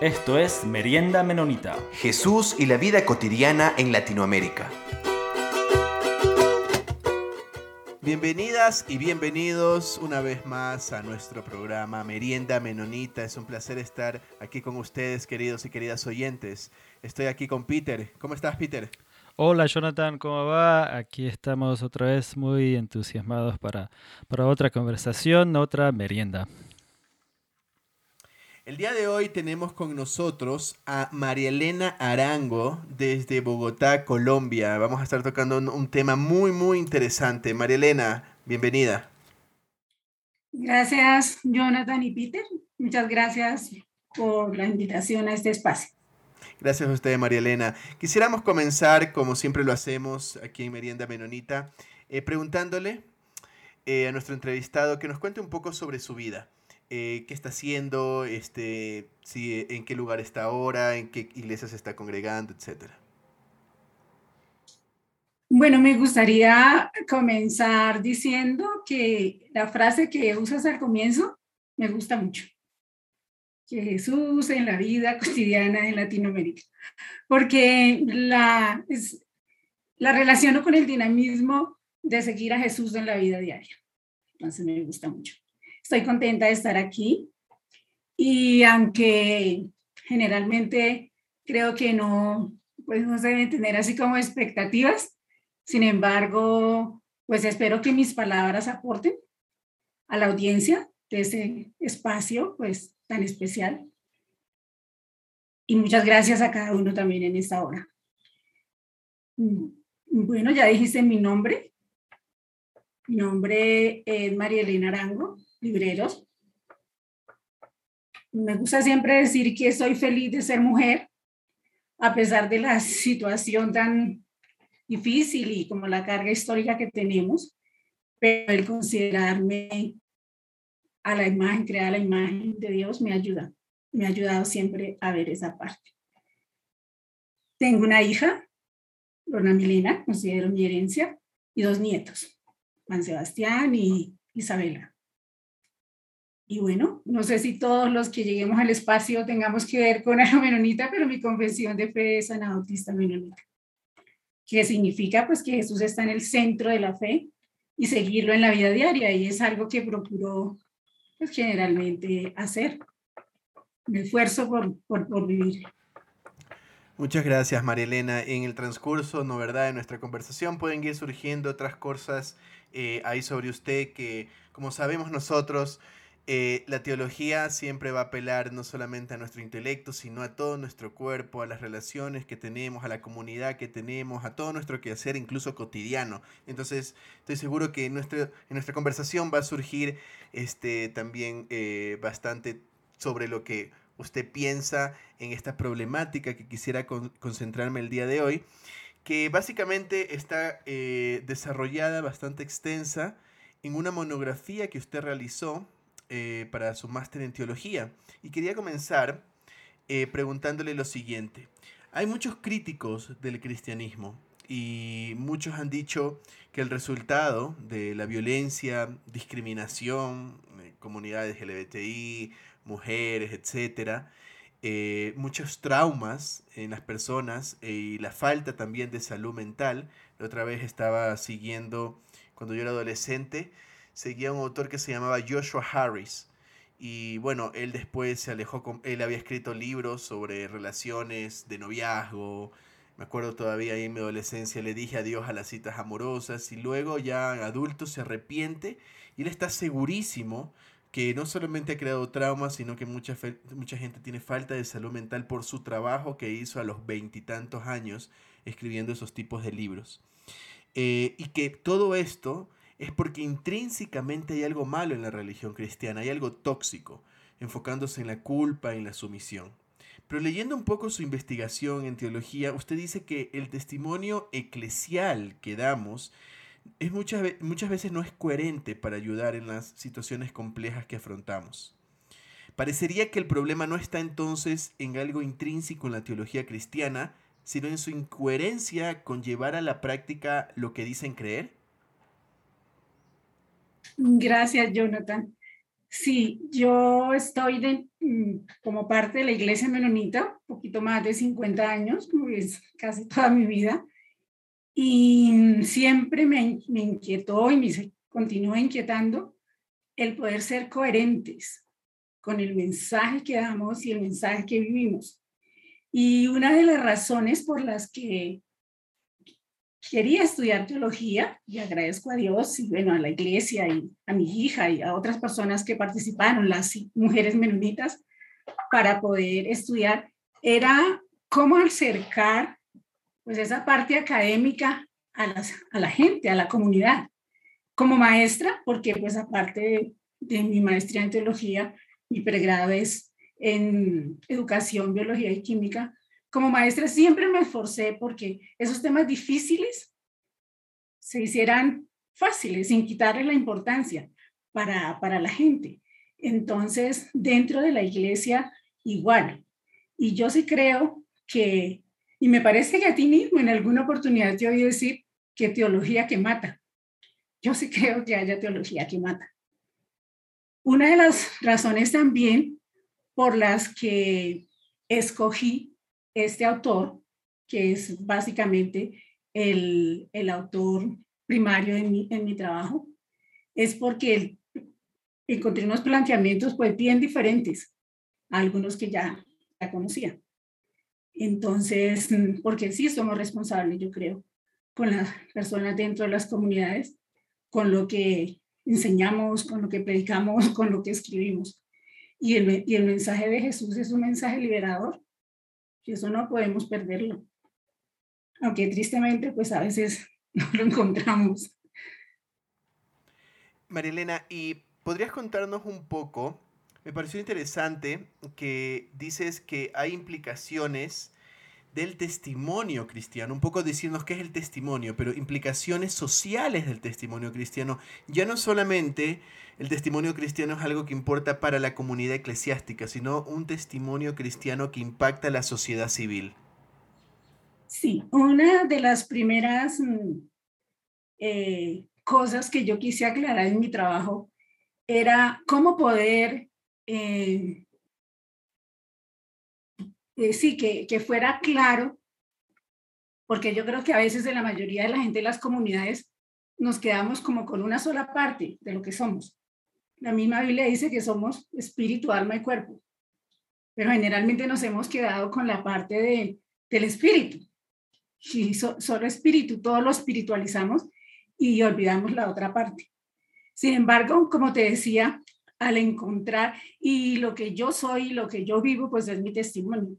Esto es Merienda Menonita. Jesús y la vida cotidiana en Latinoamérica. Bienvenidas y bienvenidos una vez más a nuestro programa Merienda Menonita. Es un placer estar aquí con ustedes, queridos y queridas oyentes. Estoy aquí con Peter. ¿Cómo estás, Peter? Hola Jonathan, ¿cómo va? Aquí estamos otra vez muy entusiasmados para, para otra conversación, otra merienda. El día de hoy tenemos con nosotros a María Elena Arango desde Bogotá, Colombia. Vamos a estar tocando un, tema muy, muy interesante. María Elena, bienvenida. Gracias, Jonathan y Peter. Muchas gracias por la invitación a este espacio. Gracias a usted, María Elena. Quisiéramos comenzar, como siempre lo hacemos aquí en Merienda Menonita, eh, preguntándole eh, a nuestro entrevistado que nos cuente un poco sobre su vida. Eh, qué está haciendo, este, si, en qué lugar está ahora, en qué iglesia se está congregando, etcétera. Bueno, me gustaría comenzar diciendo que la frase que usas al comienzo me gusta mucho. Que Jesús en la vida cotidiana en Latinoamérica. Porque la, es, la relaciono con el dinamismo de seguir a Jesús en la vida diaria. Entonces me gusta mucho. Estoy contenta de estar aquí y aunque generalmente creo que no, pues no se deben tener así como expectativas, sin embargo, pues espero que mis palabras aporten a la audiencia de ese espacio pues tan especial. Y muchas gracias a cada uno también en esta hora. Mm, bueno, ya dijiste mi nombre. Mi nombre es María Elena Arango libreros. Me gusta siempre decir que soy feliz de ser mujer, a pesar de la situación tan difícil y como la carga histórica que tenemos, pero el considerarme a la imagen, crear la imagen de Dios me ayuda, me ha ayudado siempre a ver esa parte. Tengo una hija, Lorna Milena, considero mi herencia, y dos nietos, Juan Sebastián y Isabela. Y bueno, no sé si todos los que lleguemos al espacio tengamos que ver con algo menonita, pero mi confesión de fe es anabautista menonita, que significa pues que Jesús está en el centro de la fe y seguirlo en la vida diaria y es algo que procuro pues generalmente hacer. Me esfuerzo por, por, por vivir. Muchas gracias, María Elena. En el transcurso, ¿no verdad?, de nuestra conversación pueden ir surgiendo otras cosas eh, ahí sobre usted que, como sabemos nosotros, eh, la teología siempre va a apelar no solamente a nuestro intelecto, sino a todo nuestro cuerpo, a las relaciones que tenemos, a la comunidad que tenemos, a todo nuestro quehacer, incluso cotidiano. Entonces, estoy seguro que en, nuestra, en nuestra conversación va a surgir este, también eh, bastante sobre lo que usted piensa en esta problemática que quisiera concentrarme el día de hoy, que básicamente está eh, desarrollada bastante extensa en una monografía que usted realizó eh, para su máster en teología. Y quería comenzar eh, preguntándole lo siguiente. Hay muchos críticos del cristianismo y muchos han dicho que el resultado de la violencia, discriminación, eh, comunidades LGBTI, mujeres, etcétera, muchos traumas en las personas y la falta también de salud mental. La otra vez estaba siguiendo, cuando yo era adolescente, seguía un autor que se llamaba Joshua Harris. Y bueno, él después se alejó, con, él había escrito libros sobre relaciones de noviazgo. Me acuerdo todavía ahí en mi adolescencia le dije adiós a las citas amorosas y luego ya adulto se arrepiente y él está segurísimo que no solamente ha creado traumas, sino que mucha, mucha gente tiene falta de salud mental por su trabajo que hizo a los veintitantos años escribiendo esos tipos de libros. Eh, y que todo esto es porque intrínsecamente hay algo malo en la religión cristiana, hay algo tóxico, enfocándose en la culpa, en la sumisión. Pero leyendo un poco su investigación en teología, usted dice que el testimonio eclesial que damos es muchas, muchas veces no es coherente para ayudar en las situaciones complejas que afrontamos. Parecería que el problema no está entonces en algo intrínseco en la teología cristiana, sino en su incoherencia con llevar a la práctica lo que dicen creer. Gracias, Jonathan. Sí, yo estoy mm, como parte de la iglesia menonita, poquito más de 50 años, como es casi toda mi vida, y siempre me, me inquietó y me continúa inquietando el poder ser coherentes con el mensaje que damos y el mensaje que vivimos. Y una de las razones por las que quería estudiar teología y agradezco a Dios y bueno, a la iglesia y a mi hija y a otras personas que participaron, las mujeres menonitas, para poder estudiar, era cómo acercar pues esa parte académica a, las, a la gente, a la comunidad. Como maestra, porque pues aparte de, de mi maestría en teología, mi pregrado es en educación, biología y química, como maestra siempre me esforcé porque esos temas difíciles se hicieran fáciles, sin quitarle la importancia para, para la gente. Entonces, dentro de la iglesia, igual. Y yo sí creo que, y me parece que a ti mismo en alguna oportunidad te oí decir que teología que mata. Yo sí creo que haya teología que mata. Una de las razones también por las que escogí este autor, que es básicamente el, el autor primario en mi, en mi, trabajo, es porque encontré unos planteamientos pues bien diferentes a algunos que ya, ya conocía. Entonces, porque sí somos responsables, yo creo, con las personas dentro de las comunidades, con lo que enseñamos, con lo que predicamos, con lo que escribimos. Y el, y el mensaje de Jesús es un mensaje liberador y eso no podemos perderlo. Aunque tristemente, pues a veces no lo encontramos. Marilena, ¿y podrías contarnos un poco? Me pareció interesante que dices que hay implicaciones del testimonio cristiano, un poco decirnos qué es el testimonio, pero implicaciones sociales del testimonio cristiano. Ya no solamente el testimonio cristiano es algo que importa para la comunidad eclesiástica, sino un testimonio cristiano que impacta la sociedad civil. Sí, una de las primeras mm, eh, cosas que yo quise aclarar en mi trabajo era cómo poder eh, eh, sí, que, que fuera claro, porque yo creo que a veces de la mayoría de la gente de las comunidades nos quedamos como con una sola parte de lo que somos. La misma Biblia dice que somos espíritu, alma y cuerpo, pero generalmente nos hemos quedado con la parte de, del espíritu. Si solo espíritu, todo lo espiritualizamos y olvidamos la otra parte. Sin embargo, como te decía, al encontrar y lo que yo soy, lo que yo vivo, pues es mi testimonio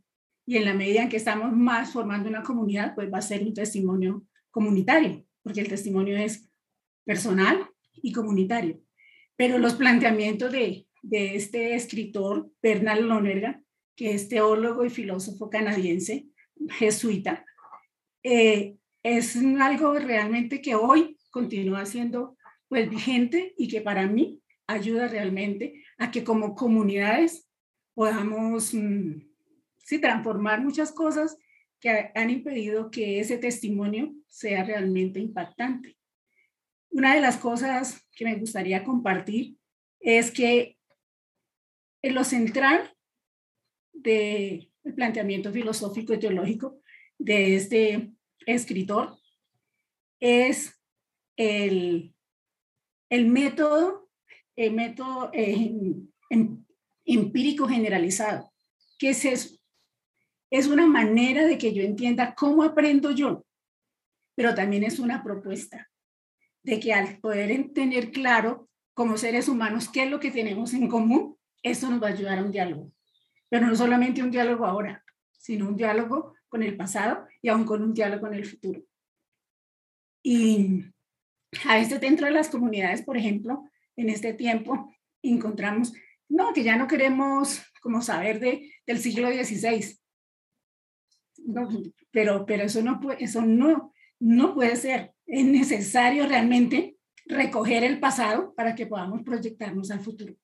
y en la medida en que estamos más formando una comunidad, pues va a ser un testimonio comunitario, porque el testimonio es personal y comunitario. Pero los planteamientos de, de este escritor, Bernard Lonergan, que es teólogo y filósofo canadiense, jesuita, eh, es algo realmente que hoy continúa siendo pues vigente y que para mí ayuda realmente a que como comunidades podamos mm, sí, transformar muchas cosas que han impedido que ese testimonio sea realmente impactante. Una de las cosas que me gustaría compartir es que en lo central del planteamiento filosófico y teológico de este escritor es el, el método, el método eh, empírico generalizado. ¿Qué es eso? Es una manera de que yo entienda cómo aprendo yo, pero también es una propuesta de que al poder tener claro como seres humanos qué es lo que tenemos en común, eso nos va a ayudar a un diálogo. Pero no solamente un diálogo ahora, sino un diálogo con el pasado y aún con un diálogo con el futuro. Y a veces dentro de las comunidades, por ejemplo, en este tiempo encontramos, no, que ya no queremos como saber de, del siglo XVI, pero, pero eso, no puede, eso no, no puede ser. Es necesario realmente recoger el pasado para que podamos proyectarnos al futuro.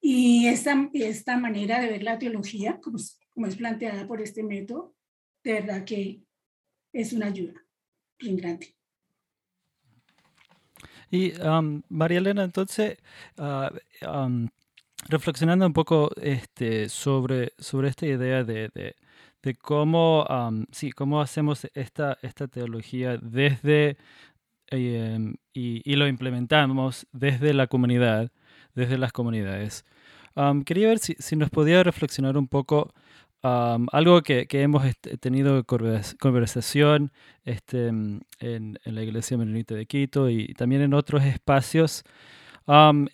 Y esta, esta manera de ver la teología, como, como es planteada por este método, de verdad que es una ayuda grande. Y um, María Elena, entonces, uh, um, reflexionando un poco este, sobre, sobre esta idea de, de, cómo, sí, cómo hacemos esta, esta teología desde em, y, lo implementamos desde la comunidad, desde las comunidades. quería ver si, si, nos podía reflexionar un poco algo que, que, hemos tenido conversación este, en, en, la Iglesia Menonita de Quito y también en otros espacios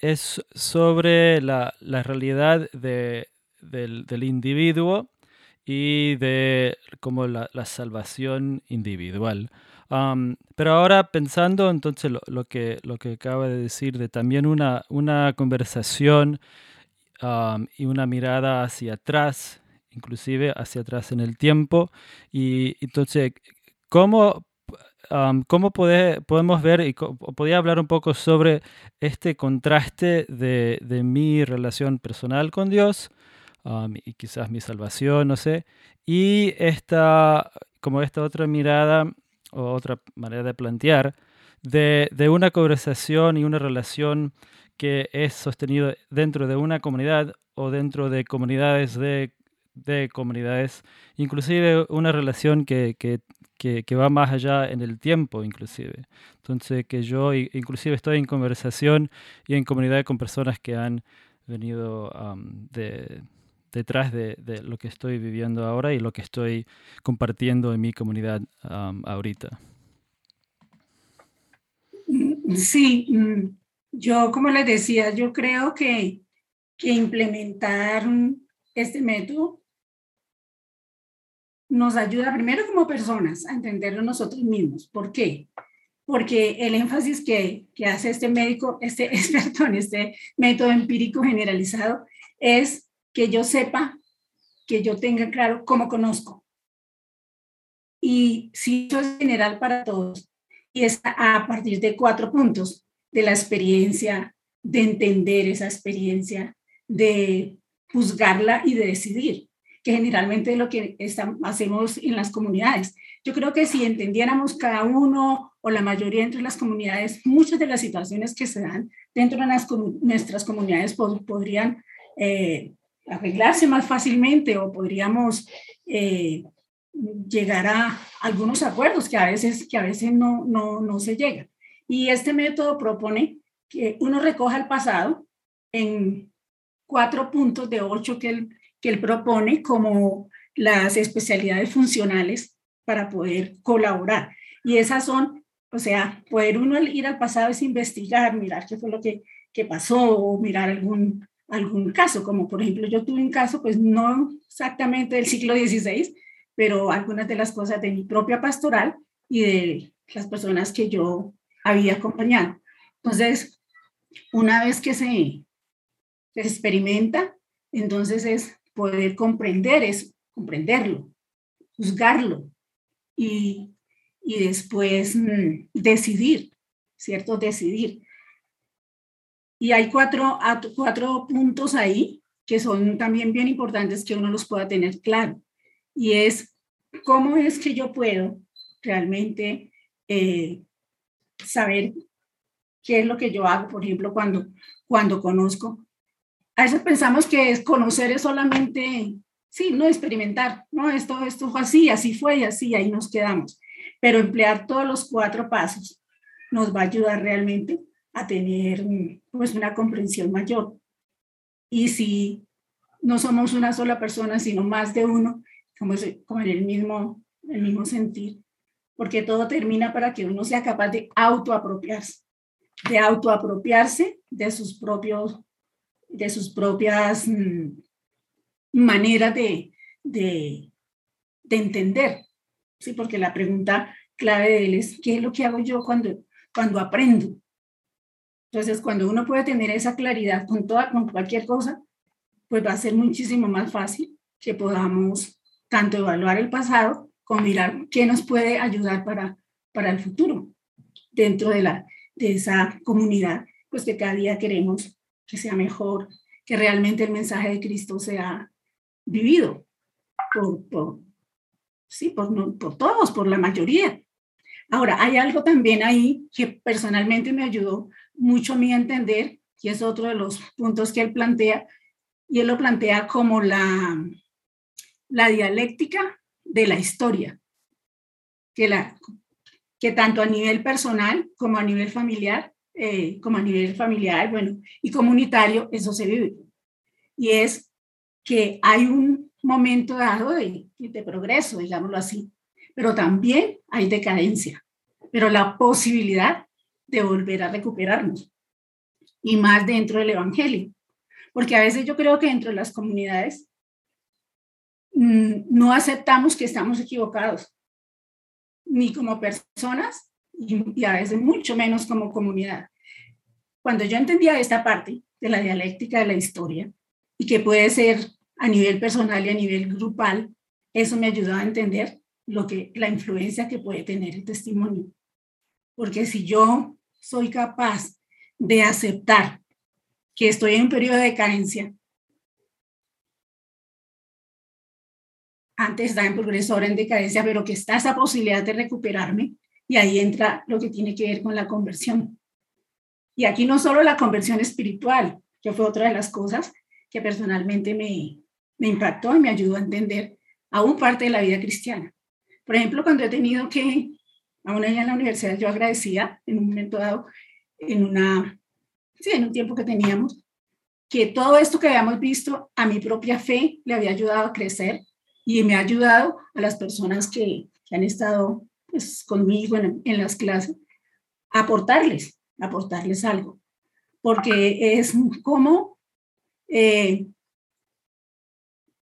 es sobre la, la realidad de, del, del, individuo y de como la, la salvación individual. pero ahora pensando entonces lo, lo, que, lo que acaba de decir de también una, una conversación y una mirada hacia atrás, inclusive hacia atrás en el tiempo, y entonces, ¿cómo ¿Cómo podemos ver y podía hablar un poco sobre este contraste de, de mi relación personal con Dios y quizás mi salvación, no sé, y esta, como esta otra mirada o otra manera de plantear de, de una conversación y una relación que es sostenido dentro de una comunidad o dentro de comunidades de, de comunidades, inclusive una relación que, que, que, va más allá en el tiempo, inclusive. Entonces, que yo inclusive estoy en conversación y en comunidad con personas que han venido de, detrás de, lo que estoy viviendo ahora y lo que estoy compartiendo en mi comunidad ahorita. Sí, mm, yo como les decía, yo creo que, que implementar este método nos ayuda primero como personas a entenderlo nosotros mismos. ¿Por qué? Porque el énfasis que, que hace este médico, este experto en este método empírico generalizado, es que yo sepa, que yo tenga claro cómo conozco. Y si eso es general para todos, y es a partir de cuatro puntos, de la experiencia, de entender esa experiencia, de juzgarla y de decidir que generalmente es lo que hacemos en las comunidades. Yo creo que si entendiéramos cada uno o la mayoría entre las comunidades, muchas de las situaciones que se dan dentro de nuestras comunidades podrían eh, arreglarse más fácilmente o podríamos eh, llegar a algunos acuerdos que a veces, que a veces no, no, no se llegan. Y este método propone que uno recoja el pasado en cuatro puntos de ocho que él que él propone como las especialidades funcionales para poder colaborar. Y esas son, o sea, poder uno ir al pasado es investigar, mirar qué fue lo que, que pasó o mirar algún, algún caso, como por ejemplo yo tuve un caso, pues no exactamente del siglo XVI, pero algunas de las cosas de mi propia pastoral y de las personas que yo había acompañado. Entonces, una vez que se, experimenta, entonces es poder comprender es comprenderlo, juzgarlo y, y después mm, decidir, ¿cierto? Decidir. Y hay cuatro, cuatro puntos ahí que son también bien importantes que uno los pueda tener claro. Y es cómo es que yo puedo realmente eh, saber qué es lo que yo hago, por ejemplo, cuando, cuando conozco a veces pensamos que es conocer es solamente, sí, no experimentar, no, esto, esto fue así, así fue y así, ahí nos quedamos. Pero emplear todos los cuatro pasos nos va a ayudar realmente a tener pues una comprensión mayor. Y si no somos una sola persona, sino más de uno, como, como en el mismo, el mismo sentir, porque todo termina para que uno sea capaz de autoapropiarse, de autoapropiarse de sus propios de sus propias mm, maneras de, de, de, entender. Sí, porque la pregunta clave de él es, ¿qué es lo que hago yo cuando, cuando aprendo? Entonces, cuando uno puede tener esa claridad con, toda, con cualquier cosa, pues va a ser muchísimo más fácil que podamos tanto evaluar el pasado como mirar qué nos puede ayudar para, para el futuro dentro de, la, de esa comunidad, pues que cada día queremos que sea mejor, que realmente el mensaje de Cristo sea vivido por, sí, por, por todos, por la mayoría. Ahora, hay algo también ahí que personalmente me ayudó mucho a mí a entender y es otro de los puntos que él plantea, y él lo plantea como la, la dialéctica de la historia, que, la, que tanto a nivel personal como a nivel familiar, eh, como a nivel familiar, bueno, y comunitario, eso se vive. Y es que hay un momento dado de, de progreso, digámoslo así, pero también hay decadencia, pero la posibilidad de volver a recuperarnos, y más dentro del Evangelio, porque a veces yo creo que dentro de las comunidades mm, no aceptamos que estamos equivocados, ni como personas y, a veces mucho menos como comunidad. Cuando yo entendía esta parte de la dialéctica de la historia y que puede ser a nivel personal y a nivel grupal, eso me ayudó a entender lo que la influencia que puede tener el testimonio. Porque si yo soy capaz de aceptar que estoy en un periodo de carencia, antes estaba en progreso, ahora en decadencia, pero que está esa posibilidad de recuperarme y ahí entra lo que tiene que ver con la conversión. Y aquí no solo la conversión espiritual, que fue otra de las cosas que personalmente me, me impactó y me ayudó a entender aún parte de la vida cristiana. Por ejemplo, cuando he tenido que, aún allá en la universidad, yo agradecía en un momento dado, en una, sí, en un tiempo que teníamos, que todo esto que habíamos visto a mi propia fe le había ayudado a crecer y me ha ayudado a las personas que, han estado pues, conmigo en, en, las clases a aportarles, aportarles algo, porque es como eh,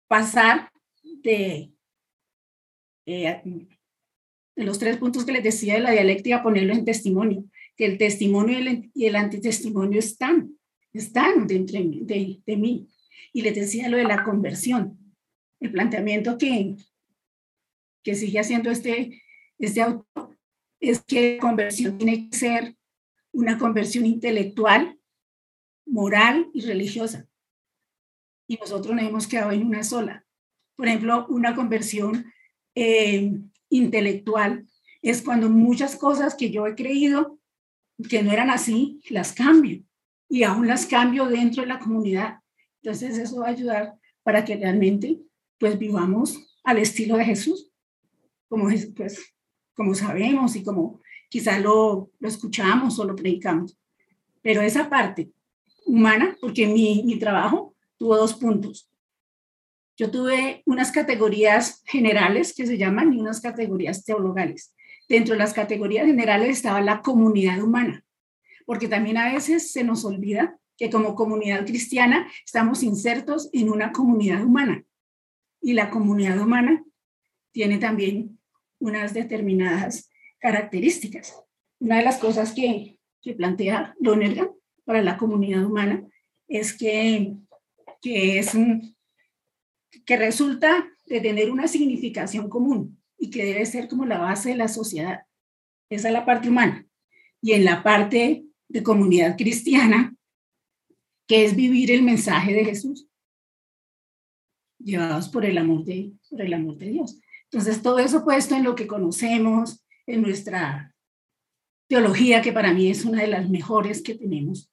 pasar de, eh, de los tres puntos que les decía de la dialéctica, ponerlo en testimonio, que el testimonio y el, y el antitestimonio están, están dentro de, de mí. Y les decía lo de la conversión el planteamiento que, que sigue haciendo este, este autor es que la conversión tiene que ser una conversión intelectual, moral y religiosa. Y nosotros nos hemos quedado en una sola. Por ejemplo, una conversión eh, intelectual es cuando muchas cosas que yo he creído que no eran así, las cambio. Y aún las cambio dentro de la comunidad. Entonces eso va a ayudar para que realmente pues vivamos al estilo de Jesús, como, pues, como sabemos y como quizá lo, lo escuchamos o lo predicamos. Pero esa parte humana, porque mi, mi trabajo tuvo dos puntos. Yo tuve unas categorías generales que se llaman y unas categorías teologales. Dentro de las categorías generales estaba la comunidad humana, porque también a veces se nos olvida que como comunidad cristiana estamos insertos en una comunidad humana y la comunidad humana tiene también unas determinadas características. Una de las cosas que, que plantea Lonergan para la comunidad humana es que, que, es que resulta de tener una significación común y que debe ser como la base de la sociedad. Esa es la parte humana. Y en la parte de comunidad cristiana, que es vivir el mensaje de Jesús llevados por el amor de, por el amor de Dios. Entonces, todo eso puesto en lo que conocemos, en nuestra teología, que para mí es una de las mejores que tenemos,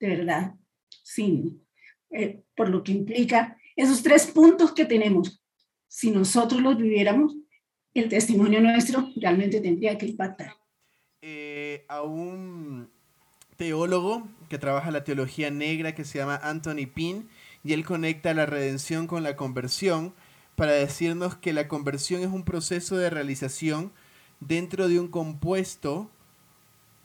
de verdad, sin, eh, por lo que implica esos tres puntos que tenemos. Si nosotros los viviéramos, el testimonio nuestro realmente tendría que impactar. Eh, a un teólogo que trabaja la teología negra que se llama Anthony Pinn, y él conecta la redención con la conversión para decirnos que la conversión es un proceso de realización dentro de un compuesto,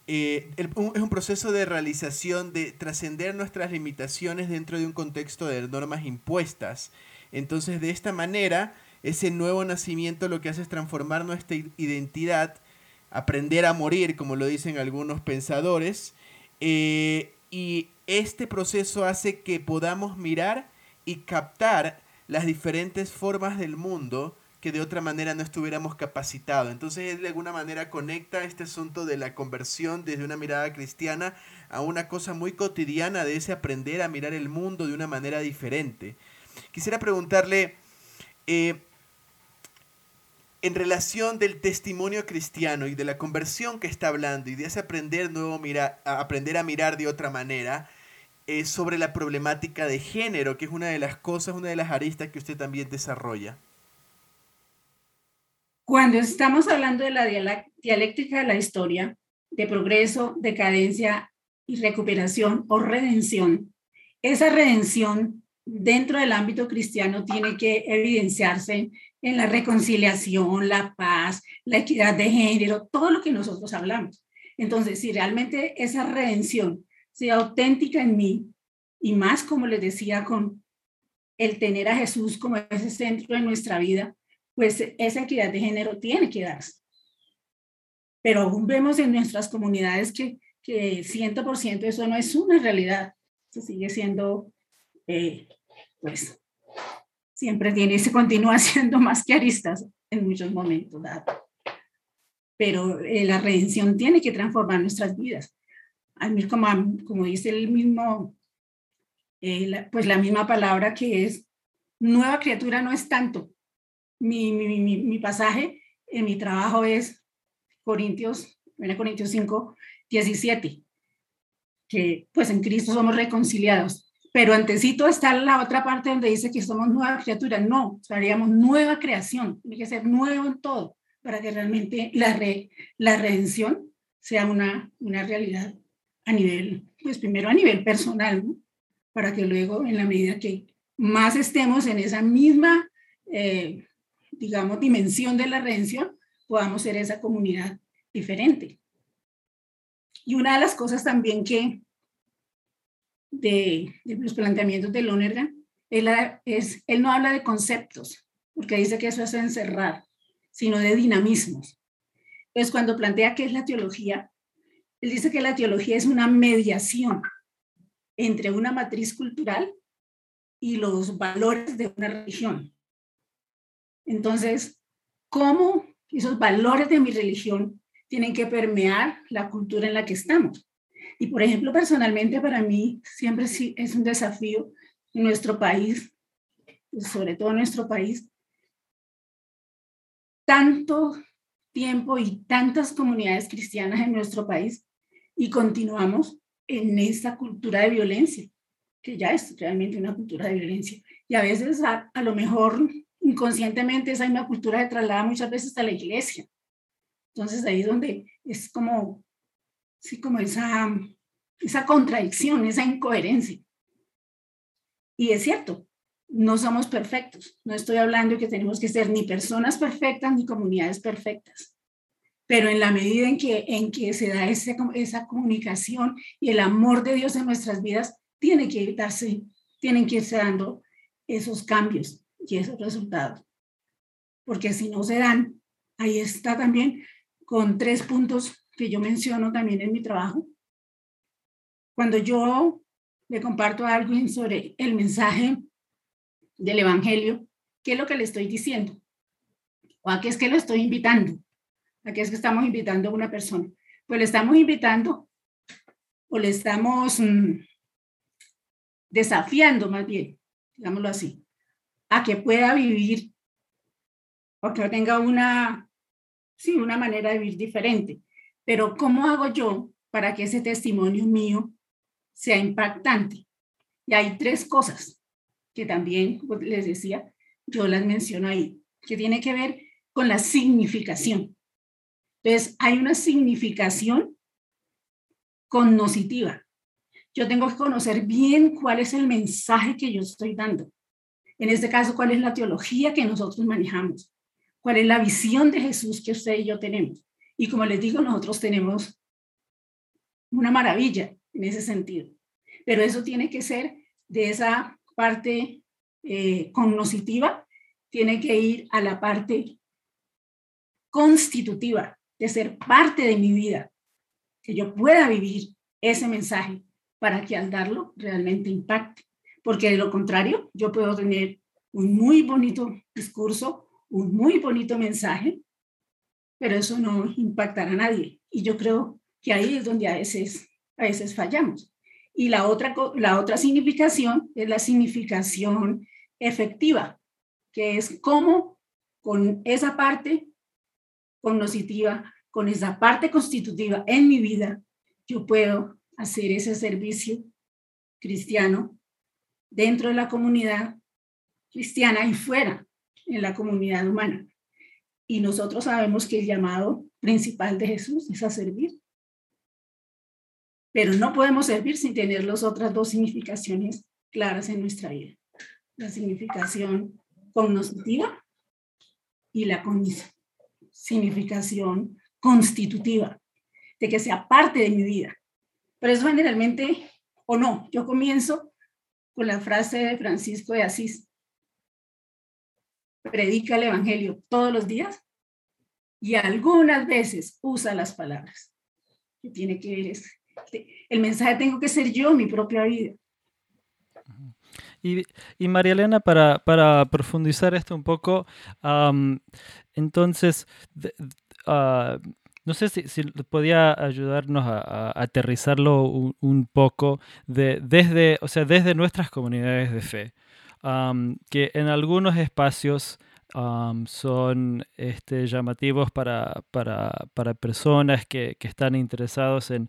eh, es un proceso de realización de trascender nuestras limitaciones dentro de un contexto de normas impuestas. Entonces, de esta manera, ese nuevo nacimiento lo que hace es transformar nuestra identidad, aprender a morir, como lo dicen algunos pensadores, eh, y este proceso hace que podamos mirar y captar las diferentes formas del mundo que de otra manera no estuviéramos capacitados. Entonces él de alguna manera conecta este asunto de la conversión desde una mirada cristiana a una cosa muy cotidiana de ese aprender a mirar el mundo de una manera diferente. Quisiera preguntarle, eh, en relación del testimonio cristiano y de la conversión que está hablando y de ese aprender nuevo mira, a aprender a mirar de otra manera, eh, sobre la problemática de género, que es una de las cosas, una de las aristas que usted también desarrolla. Cuando estamos hablando de la dialéctica de la historia, de progreso, decadencia y recuperación o redención, esa redención dentro del ámbito cristiano tiene que evidenciarse en la reconciliación, la paz, la equidad de género, todo lo que nosotros hablamos. Entonces, si realmente esa redención sea auténtica en mí, y más como les decía, con el tener a Jesús como ese centro de nuestra vida, pues esa equidad de género tiene que darse. Pero aún vemos en nuestras comunidades que, que 100% eso no es una realidad. Se sigue siendo, eh, pues, siempre tiene, se continúa siendo más que aristas en muchos momentos. Pero eh, la redención tiene que transformar nuestras vidas. A mí, como, como dice el mismo, eh, pues la misma palabra que es, nueva criatura no es tanto, mi, mi, mi, mi pasaje en mi trabajo es Corintios, 1 Corintios 5, 17, que pues en Cristo somos reconciliados. Pero antesito está la otra parte donde dice que somos nueva criatura. No, haríamos nueva creación. Tiene que ser nuevo en todo para que realmente la, re, la redención sea una, una realidad a nivel, pues primero a nivel personal, para que luego en la medida que más estemos en esa misma eh, digamos, dimensión de la redención, podamos ser esa comunidad diferente. Y una de las cosas también que de, los planteamientos de Lonergan es, él no habla de conceptos, porque dice que eso es encerrar, sino de dinamismos. Entonces, cuando plantea qué es la teología, él dice que la teología es una mediación entre una matriz cultural y los valores de una religión. Entonces, ¿cómo esos valores de mi religión tienen que permear la cultura en la que estamos? Y por ejemplo, personalmente para mí siempre es un desafío en nuestro país, sobre todo en nuestro país, tanto tiempo y tantas comunidades cristianas en nuestro país y continuamos en esta cultura de violencia, que ya es realmente una cultura de violencia. Y a veces a lo mejor inconscientemente esa misma cultura se traslada muchas veces a la iglesia. Entonces ahí es donde es como, sí, como esa, esa contradicción, esa incoherencia. Y es cierto, no somos perfectos. No estoy hablando de que tenemos que ser ni personas perfectas ni comunidades perfectas. Pero en la medida en que, en que se da ese, esa comunicación y el amor de Dios en nuestras vidas, tiene que darse, tienen que irse dando esos cambios y esos resultados. Porque si no se dan, ahí está también con tres puntos que yo menciono también en mi trabajo. Cuando yo le comparto a alguien sobre el mensaje del Evangelio, ¿qué es lo que le estoy diciendo? ¿O a qué es que lo estoy invitando? ¿A qué es que estamos invitando a una persona? Pues le estamos invitando o le estamos mm, desafiando más bien, digámoslo así, a que pueda vivir o que tenga una, sí, una manera de vivir diferente. Pero ¿cómo hago yo para que ese testimonio mío sea impactante? Y hay tres cosas que también les decía, yo las menciono ahí, que tiene que ver con la significación. Entonces, hay una significación cognoscitiva. Yo tengo que conocer bien cuál es el mensaje que yo estoy dando. En este caso, ¿cuál es la teología que nosotros manejamos? ¿Cuál es la visión de Jesús que usted y yo tenemos? Y como les digo, nosotros tenemos una maravilla en ese sentido. Pero eso tiene que ser de esa parte eh, cognoscitiva, tiene que ir a la parte constitutiva, de ser parte de mi vida, que yo pueda vivir ese mensaje para que al darlo realmente impacte porque de lo contrario, yo puedo tener un muy bonito discurso, un muy bonito mensaje, pero eso no impactará a nadie. Y yo creo que ahí es donde a veces, a veces fallamos. Y la otra, la otra significación es la significación efectiva, que es cómo con esa parte cognitiva, con esa parte constitutiva en mi vida, yo puedo hacer ese servicio cristiano dentro de la comunidad cristiana y fuera en la comunidad humana. Y nosotros sabemos que el llamado principal de Jesús es a servir. Pero no podemos servir sin tener las otras dos significaciones claras en nuestra vida. La significación cognoscitiva y la significación constitutiva, de que sea parte de mi vida. Pero eso generalmente, o no, yo comienzo con la frase de Francisco de Asís, predica el Evangelio todos los días y algunas veces usa las palabras. Que tiene que ver el mensaje tengo que ser yo, mi propia vida. Y, y María Elena, para, para, profundizar esto un poco, entonces, ah, no sé si, podía ayudarnos a, aterrizarlo un, poco de, desde, o sea, desde nuestras comunidades de fe, que en algunos espacios son este, llamativos para, para, para personas que, que, están interesados en,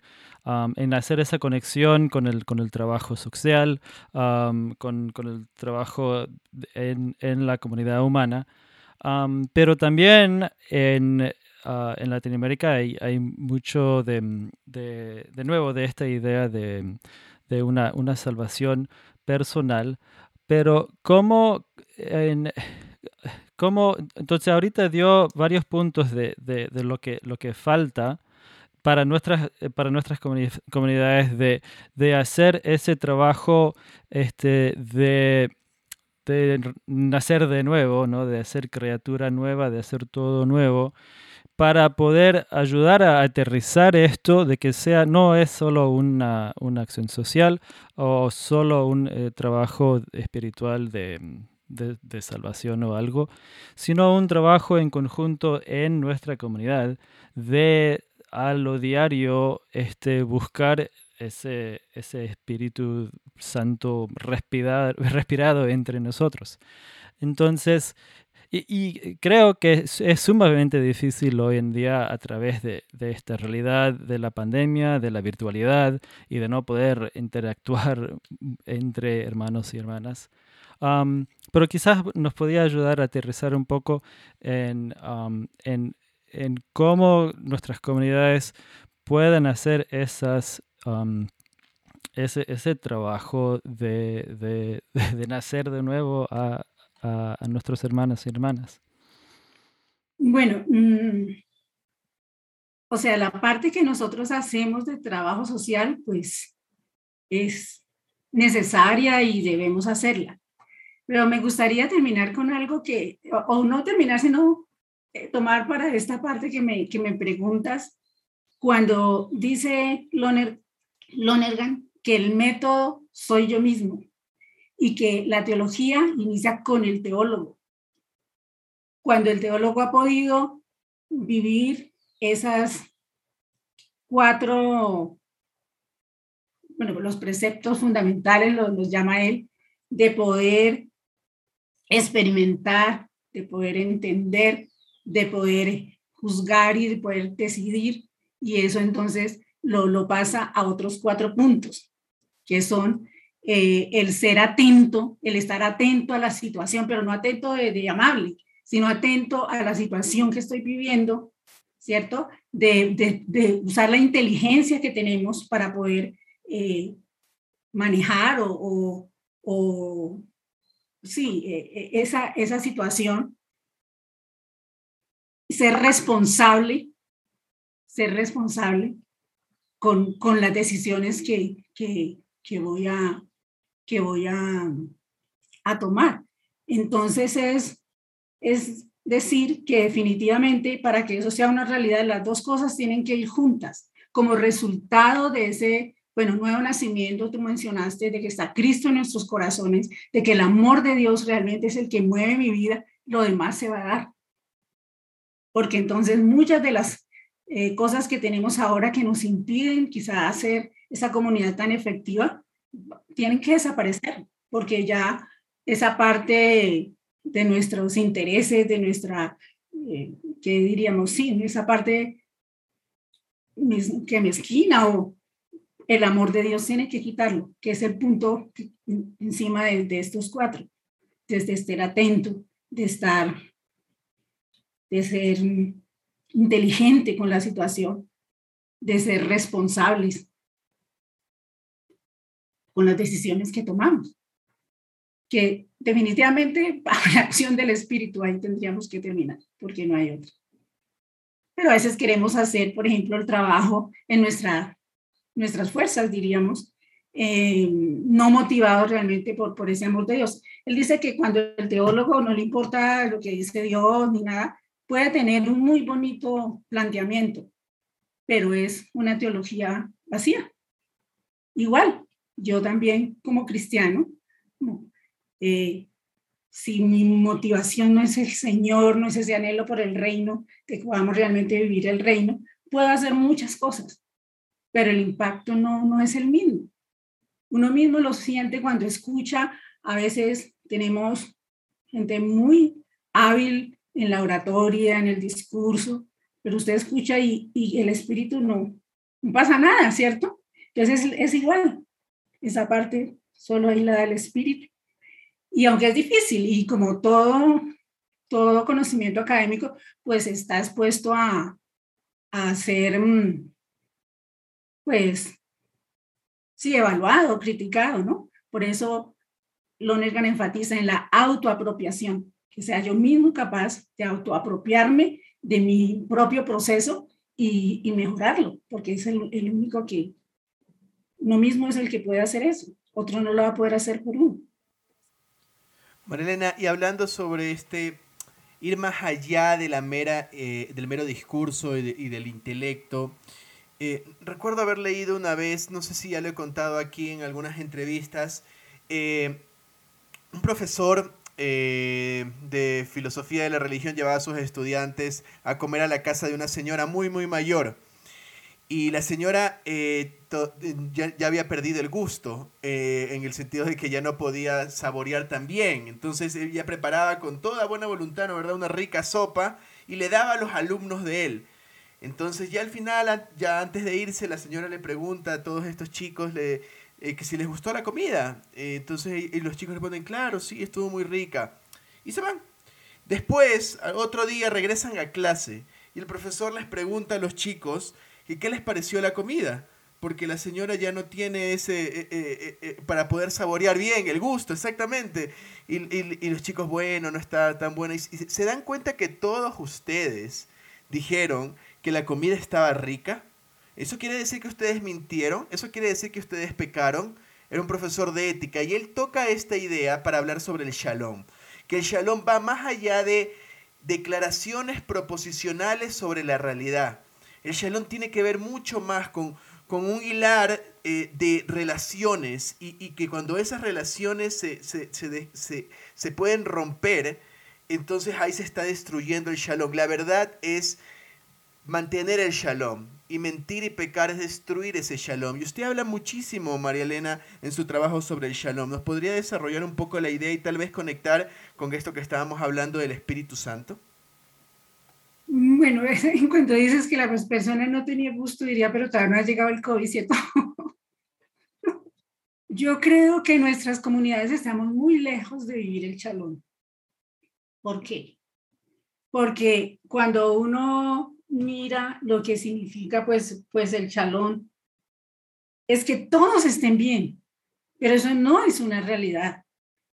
en, hacer esa conexión con el, con el trabajo social, con, con, el trabajo en, en, la comunidad humana. pero también en, uh, en Latinoamérica hay, hay mucho de, de, de, nuevo de esta idea de, de una, una salvación personal. Pero ¿cómo en, cómo, entonces ahorita dio varios puntos de, lo, que, lo que falta para nuestras, eh, para nuestras comunidades de, de hacer ese trabajo este, de, de nacer de nuevo, ¿no? de hacer criatura nueva, de hacer todo nuevo, para poder ayudar a aterrizar esto de que sea no es solo una, una acción social o solo un eh, trabajo espiritual de, de, salvación o algo, sino un trabajo en conjunto en nuestra comunidad de a lo diario este, buscar ese, ese Espíritu Santo respirado entre nosotros. Entonces, y, creo que es, sumamente difícil hoy en día a través de, de, esta realidad de la pandemia, de la virtualidad y de no poder interactuar entre hermanos y hermanas. Pero quizás nos podía ayudar a aterrizar un poco en, en, en cómo nuestras comunidades pueden hacer esas, ese, ese, trabajo de, de, de, nacer de nuevo a, a, nuestros hermanos y hermanas. Bueno, mmm, o sea, la parte que nosotros hacemos de trabajo social, pues es necesaria y debemos hacerla. Pero me gustaría terminar con algo que, o, no terminar, sino eh, tomar para esta parte que me, que me preguntas, cuando dice Loner, Lonergan que el método soy yo mismo y que la teología inicia con el teólogo. Cuando el teólogo ha podido vivir esas cuatro, bueno, los preceptos fundamentales, los, llama él, de poder experimentar, de poder entender, de poder juzgar y de poder decidir. Y eso entonces lo, lo pasa a otros cuatro puntos, que son eh, el ser atento, el estar atento a la situación, pero no atento de, de, amable, sino atento a la situación que estoy viviendo, ¿cierto? De, usar la inteligencia que tenemos para poder eh, manejar o, sí, eh, eh, esa, esa situación, ser responsable, ser responsable con, con las decisiones que, que, que, voy, a, que voy a, a tomar. Entonces es, es decir que definitivamente para que eso sea una realidad, las dos cosas tienen que ir juntas como resultado de ese bueno, nuevo nacimiento, tú mencionaste de que está Cristo en nuestros corazones, de que el amor de Dios realmente es el que mueve mi vida, lo demás se va a dar. Porque entonces muchas de las eh, cosas que tenemos ahora que nos impiden quizá hacer esa comunidad tan efectiva, tienen que desaparecer, porque ya esa parte de nuestros intereses, de nuestra, eh, ¿qué diríamos? Sí, esa parte que mezquina o el amor de Dios tiene que quitarlo, que es el punto encima de, de estos cuatro, desde estar atento, de estar, de ser inteligente con la situación, de ser responsables con las decisiones que tomamos. Que definitivamente bajo la acción del espíritu ahí tendríamos que terminar, porque no hay otra. Pero a veces queremos hacer, por ejemplo, el trabajo en nuestra, nuestras fuerzas, diríamos, eh, no motivados realmente por, por ese amor de Dios. Él dice que cuando el teólogo no le importa lo que dice Dios ni nada, puede tener un muy bonito planteamiento, pero es una teología vacía. Igual, yo también como cristiano, eh, si mi motivación no es el Señor, no es ese anhelo por el reino, que podamos realmente vivir el reino, puedo hacer muchas cosas, pero el impacto no, no es el mismo. Uno mismo lo siente cuando escucha, a veces tenemos gente muy hábil en la oratoria, en el discurso, pero usted escucha y, el espíritu no, no pasa nada, ¿cierto? Entonces es, es igual, esa parte solo ahí la da el espíritu. Y aunque es difícil y como todo, todo conocimiento académico, pues está expuesto a, a ser, mm, pues, sí, evaluado, criticado, ¿no? Por eso Lonergan enfatiza en la autoapropiación, que sea yo mismo capaz de autoapropiarme de mi propio proceso y, y mejorarlo, porque es el, único que, uno mismo es el que puede hacer eso, otro no lo va a poder hacer por uno. Marilena, y hablando sobre este ir más allá de la mera, eh, del mero discurso y, de, y del intelecto, eh, recuerdo haber leído una vez, no sé si ya lo he contado aquí en algunas entrevistas, eh, un profesor de filosofía de la religión llevaba a sus estudiantes a comer a la casa de una señora muy, muy mayor. Y la señora eh, ya, ya, había perdido el gusto, eh, en el sentido de que ya no podía saborear tan bien. Entonces ella preparaba con toda buena voluntad, ¿no verdad?, una rica sopa y le daba a los alumnos de él. Entonces ya al final, ya antes de irse, la señora le pregunta a todos estos chicos, le, eh, que si les gustó la comida. Eh, entonces y los chicos responden, claro, sí, estuvo muy rica. Y se van. Después, otro día, regresan a clase y el profesor les pregunta a los chicos que qué les pareció la comida. Porque la señora ya no tiene ese, eh, eh, eh, para poder saborear bien el gusto, exactamente. Y, y, y, los chicos, bueno, no está tan buena. Y, y se dan cuenta que todos ustedes dijeron que la comida estaba rica ¿Eso quiere decir que ustedes mintieron? ¿Eso quiere decir que ustedes pecaron? Era un profesor de ética y él toca esta idea para hablar sobre el shalom. Que el shalom va más allá de declaraciones proposicionales sobre la realidad. El shalom tiene que ver mucho más con, con un hilar eh, de relaciones y, que cuando esas relaciones se, se, se, se pueden romper, entonces ahí se está destruyendo el shalom. La verdad es mantener el shalom y mentir y pecar es destruir ese shalom. Y usted habla muchísimo, María Elena, en su trabajo sobre el shalom. ¿Nos podría desarrollar un poco la idea y tal vez conectar con esto que estábamos hablando del Espíritu Santo? Bueno, en cuanto dices que la persona no tenía gusto, diría, pero todavía no ha llegado el COVID, ¿cierto? Yo creo que nuestras comunidades estamos muy lejos de vivir el shalom. ¿Por qué? Porque cuando uno mira lo que significa pues, pues el chalón, es que todos estén bien, pero eso no es una realidad.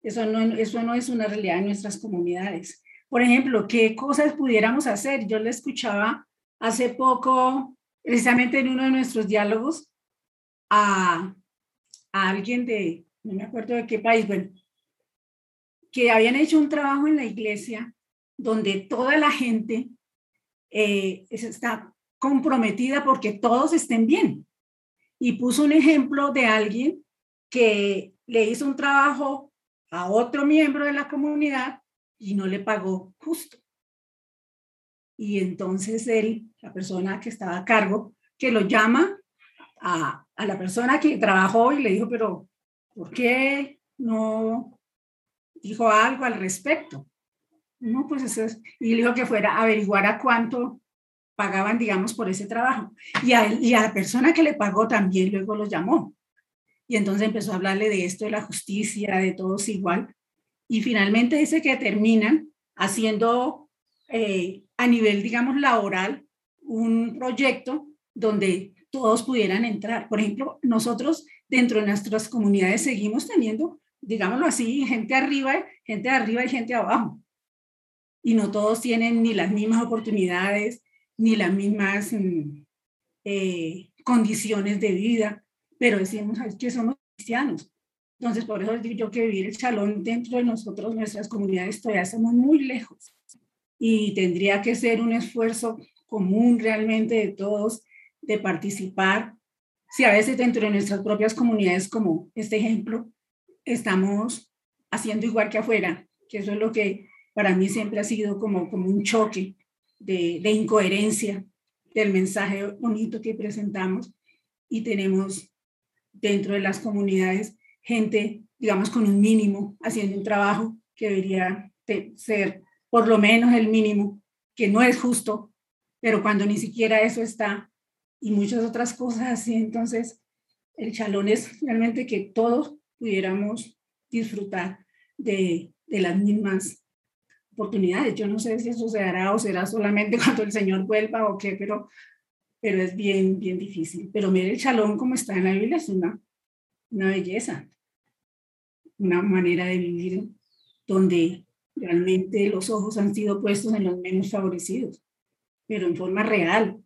Eso no, eso no es una realidad en nuestras comunidades. Por ejemplo, ¿qué cosas pudiéramos hacer? Yo le escuchaba hace poco, precisamente en uno de nuestros diálogos, a, a alguien de, no me acuerdo de qué país, bueno, que habían hecho un trabajo en la iglesia donde toda la gente eh, está comprometida porque todos estén bien. Y puso un ejemplo de alguien que le hizo un trabajo a otro miembro de la comunidad y no le pagó justo. Y entonces él, la persona que estaba a cargo, que lo llama a, a la persona que trabajó y le dijo, pero ¿por qué no dijo algo al respecto? No, pues eso es. Y dijo que fuera a averiguar a cuánto pagaban, digamos, por ese trabajo. Y a, y a la persona que le pagó también luego lo llamó. Y entonces empezó a hablarle de esto, de la justicia, de todos igual. Y finalmente dice que terminan haciendo eh, a nivel, digamos, laboral un proyecto donde todos pudieran entrar. Por ejemplo, nosotros dentro de nuestras comunidades seguimos teniendo, digámoslo así, gente arriba, gente arriba y gente abajo. Y no todos tienen ni las mismas oportunidades, ni las mismas mm, eh, condiciones de vida, pero decimos que somos cristianos. Entonces, por eso digo yo que vivir el salón dentro de nosotros, nuestras comunidades, todavía estamos muy lejos. Y tendría que ser un esfuerzo común realmente de todos de participar. Si a veces dentro de nuestras propias comunidades, como este ejemplo, estamos haciendo igual que afuera, que eso es lo que para mí siempre ha sido como, como un choque de, de incoherencia del mensaje bonito que presentamos y tenemos dentro de las comunidades gente, digamos, con un mínimo, haciendo un trabajo que debería ser por lo menos el mínimo, que no es justo, pero cuando ni siquiera eso está y muchas otras cosas así, entonces el chalón es realmente que todos pudiéramos disfrutar de, de las mismas oportunidades. Yo no sé si eso se hará o será solamente cuando el Señor vuelva o qué, pero, pero es bien, bien difícil. Pero mire el chalón como está en la Biblia, es una, una belleza, una manera de vivir donde realmente los ojos han sido puestos en los menos favorecidos, pero en forma real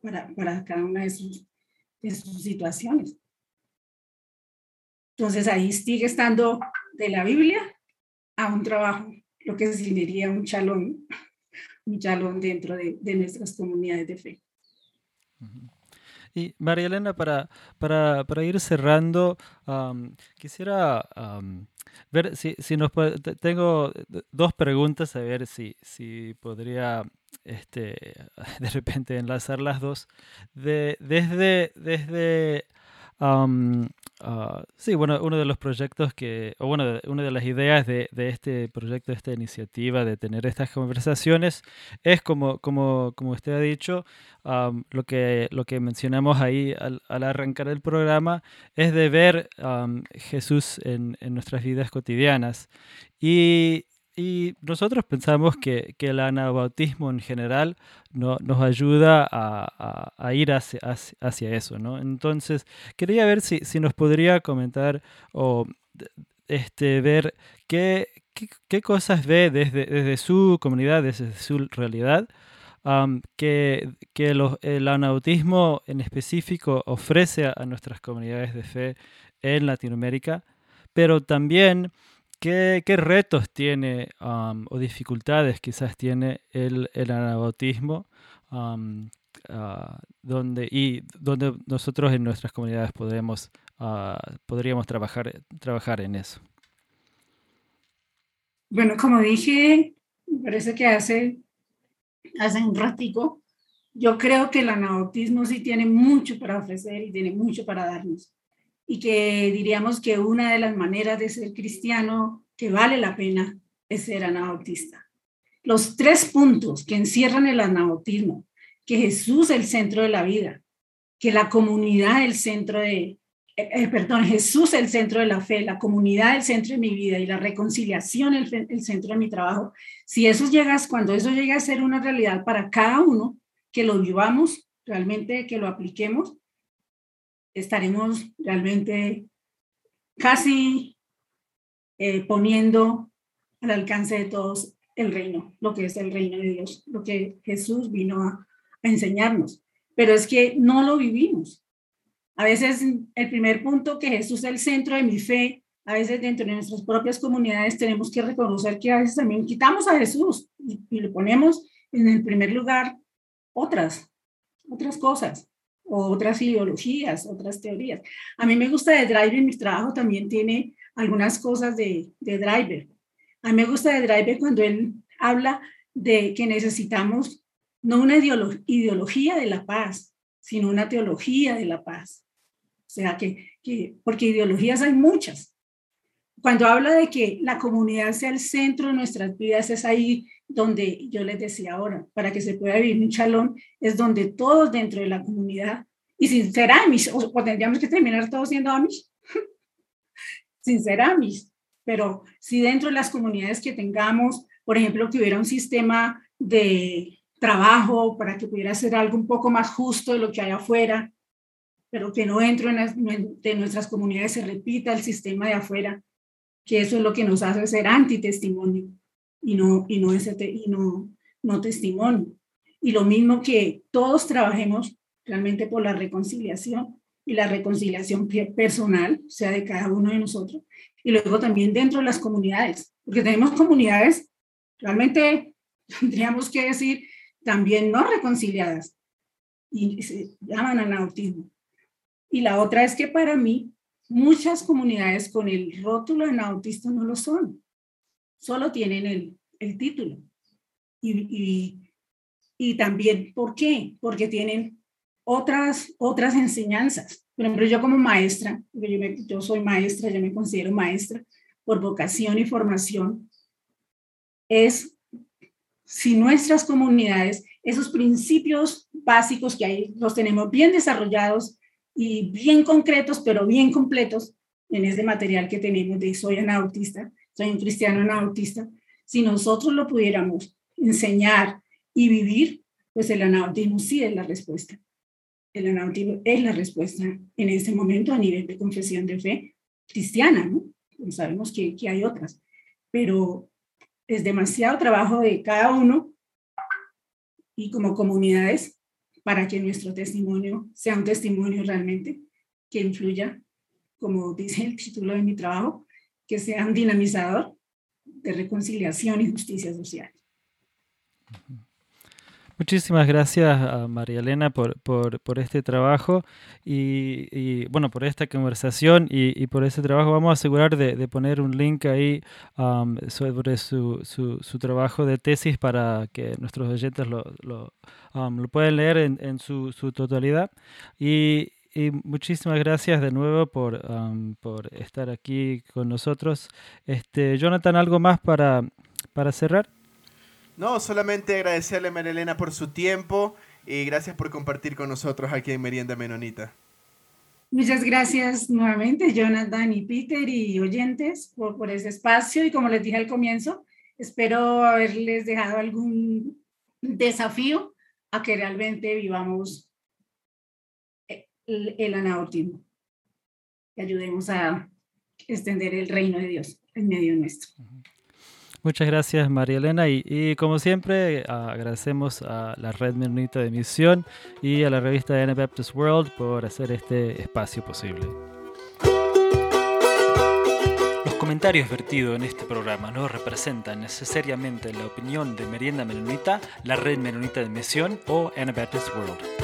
para, para cada una de sus, de sus situaciones. Entonces ahí sigue estando de la Biblia a un trabajo lo que sería un chalón, un chalón dentro de, de nuestras comunidades de fe. Y María Elena, para, para, para ir cerrando, quisiera ver si, si nos tengo dos preguntas, a ver si, si podría este, de repente enlazar las dos. De, desde desde Ah, sí, bueno, uno de los proyectos que, o bueno, una de las ideas de, de, este proyecto, de esta iniciativa, de tener estas conversaciones, es como, como, como usted ha dicho, lo, que, lo que mencionamos ahí al, al, arrancar el programa, es de ver Jesús en, en, nuestras vidas cotidianas. Y, y nosotros pensamos que, que, el anabautismo en general no, nos ayuda a, a, ir hacia, hacia, eso, ¿no? Entonces, quería ver si, si nos podría comentar o este, ver qué, qué, qué cosas ve desde, desde, su comunidad, desde su realidad, que, que el anabautismo en específico ofrece a nuestras comunidades de fe en Latinoamérica, pero también ¿Qué, retos tiene o dificultades quizás tiene el, el anabautismo ah, y donde nosotros en nuestras comunidades podemos, ah, podríamos trabajar, trabajar en eso? Bueno, como dije, parece que hace, hace un ratico, yo creo que el anabautismo sí tiene mucho para ofrecer y tiene mucho para darnos y que diríamos que una de las maneras de ser cristiano que vale la pena es ser anabautista. Los tres puntos que encierran el anabautismo, que Jesús es el centro de la vida, que la comunidad es el centro de, eh, eh, perdón, Jesús es el centro de la fe, la comunidad el centro de mi vida y la reconciliación el, el centro de mi trabajo. Si eso llegas, cuando eso llega a ser una realidad para cada uno, que lo vivamos, realmente que lo apliquemos, estaremos realmente casi eh, poniendo al alcance de todos el reino, lo que es el reino de Dios, lo que Jesús vino a, enseñarnos. Pero es que no lo vivimos. A veces el primer punto que Jesús es el centro de mi fe, a veces dentro de nuestras propias comunidades tenemos que reconocer que a veces también quitamos a Jesús y, y le ponemos en el primer lugar otras, otras cosas otras ideologías, otras teorías. A mí me gusta de Driver, mi trabajo también tiene algunas cosas de, de Driver. A mí me gusta de Driver cuando él habla de que necesitamos no una ideología de la paz, sino una teología de la paz. O sea, que, que, porque ideologías hay muchas. Cuando habla de que la comunidad sea el centro de nuestras vidas, es ahí donde yo les decía ahora, para que se pueda vivir un chalón, es donde todos dentro de la comunidad, y sin ser Amish, o, tendríamos que terminar todos siendo Amish, sin ser Amish, pero si dentro de las comunidades que tengamos, por ejemplo, que hubiera un sistema de trabajo para que pudiera ser algo un poco más justo de lo que hay afuera, pero que no dentro de nuestras comunidades se repita el sistema de afuera, que eso es lo que nos hace ser antitestimonio y no, y no, ese y no, no testimonio. Y lo mismo que todos trabajemos realmente por la reconciliación y la reconciliación personal, sea, de cada uno de nosotros, y luego también dentro de las comunidades, porque tenemos comunidades realmente, tendríamos que decir, también no reconciliadas, y se llaman anautismo. Y la otra es que para mí, muchas comunidades con el rótulo anautista no lo son solo tienen el, el título. Y, y, también, ¿por qué? Porque tienen otras, otras enseñanzas. Por ejemplo, yo como maestra, yo, yo soy maestra, yo me considero maestra por vocación y formación, es si nuestras comunidades, esos principios básicos que hay, los tenemos bien desarrollados y bien concretos, pero bien completos en ese material que tenemos de Soy Anautista, soy un cristiano anautista, si nosotros lo pudiéramos enseñar y vivir, pues el anautismo sí es la respuesta. El anautismo es la respuesta en este momento a nivel de confesión de fe cristiana, ¿no? sabemos que, que hay otras, pero es demasiado trabajo de cada uno y como comunidades para que nuestro testimonio sea un testimonio realmente que influya, como dice el título de mi trabajo, que sea un dinamizador de reconciliación y justicia social. Muchísimas gracias a María Elena por, por, por este trabajo y, bueno, por esta conversación y, por ese trabajo. Vamos a asegurar de, de poner un link ahí um, sobre su, su, su, trabajo de tesis para que nuestros oyentes lo, lo, um, lo puedan leer en, en su, su totalidad. Y, y muchísimas gracias de nuevo por, por estar aquí con nosotros. Este, Jonathan, ¿algo más para, para cerrar? No, solamente agradecerle a Marilena por su tiempo y gracias por compartir con nosotros aquí en Merienda Menonita. Muchas gracias nuevamente, Jonathan y Peter y oyentes, por, por ese espacio. Y como les dije al comienzo, espero haberles dejado algún desafío a que realmente vivamos el, anautismo. Que ayudemos a extender el reino de Dios en medio nuestro. Muchas gracias, María Elena. Y, como siempre, agradecemos a la Red Menonita de Misión y a la revista Anabaptist World por hacer este espacio posible. Los comentarios vertidos en este programa no representan necesariamente la opinión de Merienda Menonita, la Red Menonita de Misión o Anabaptist World.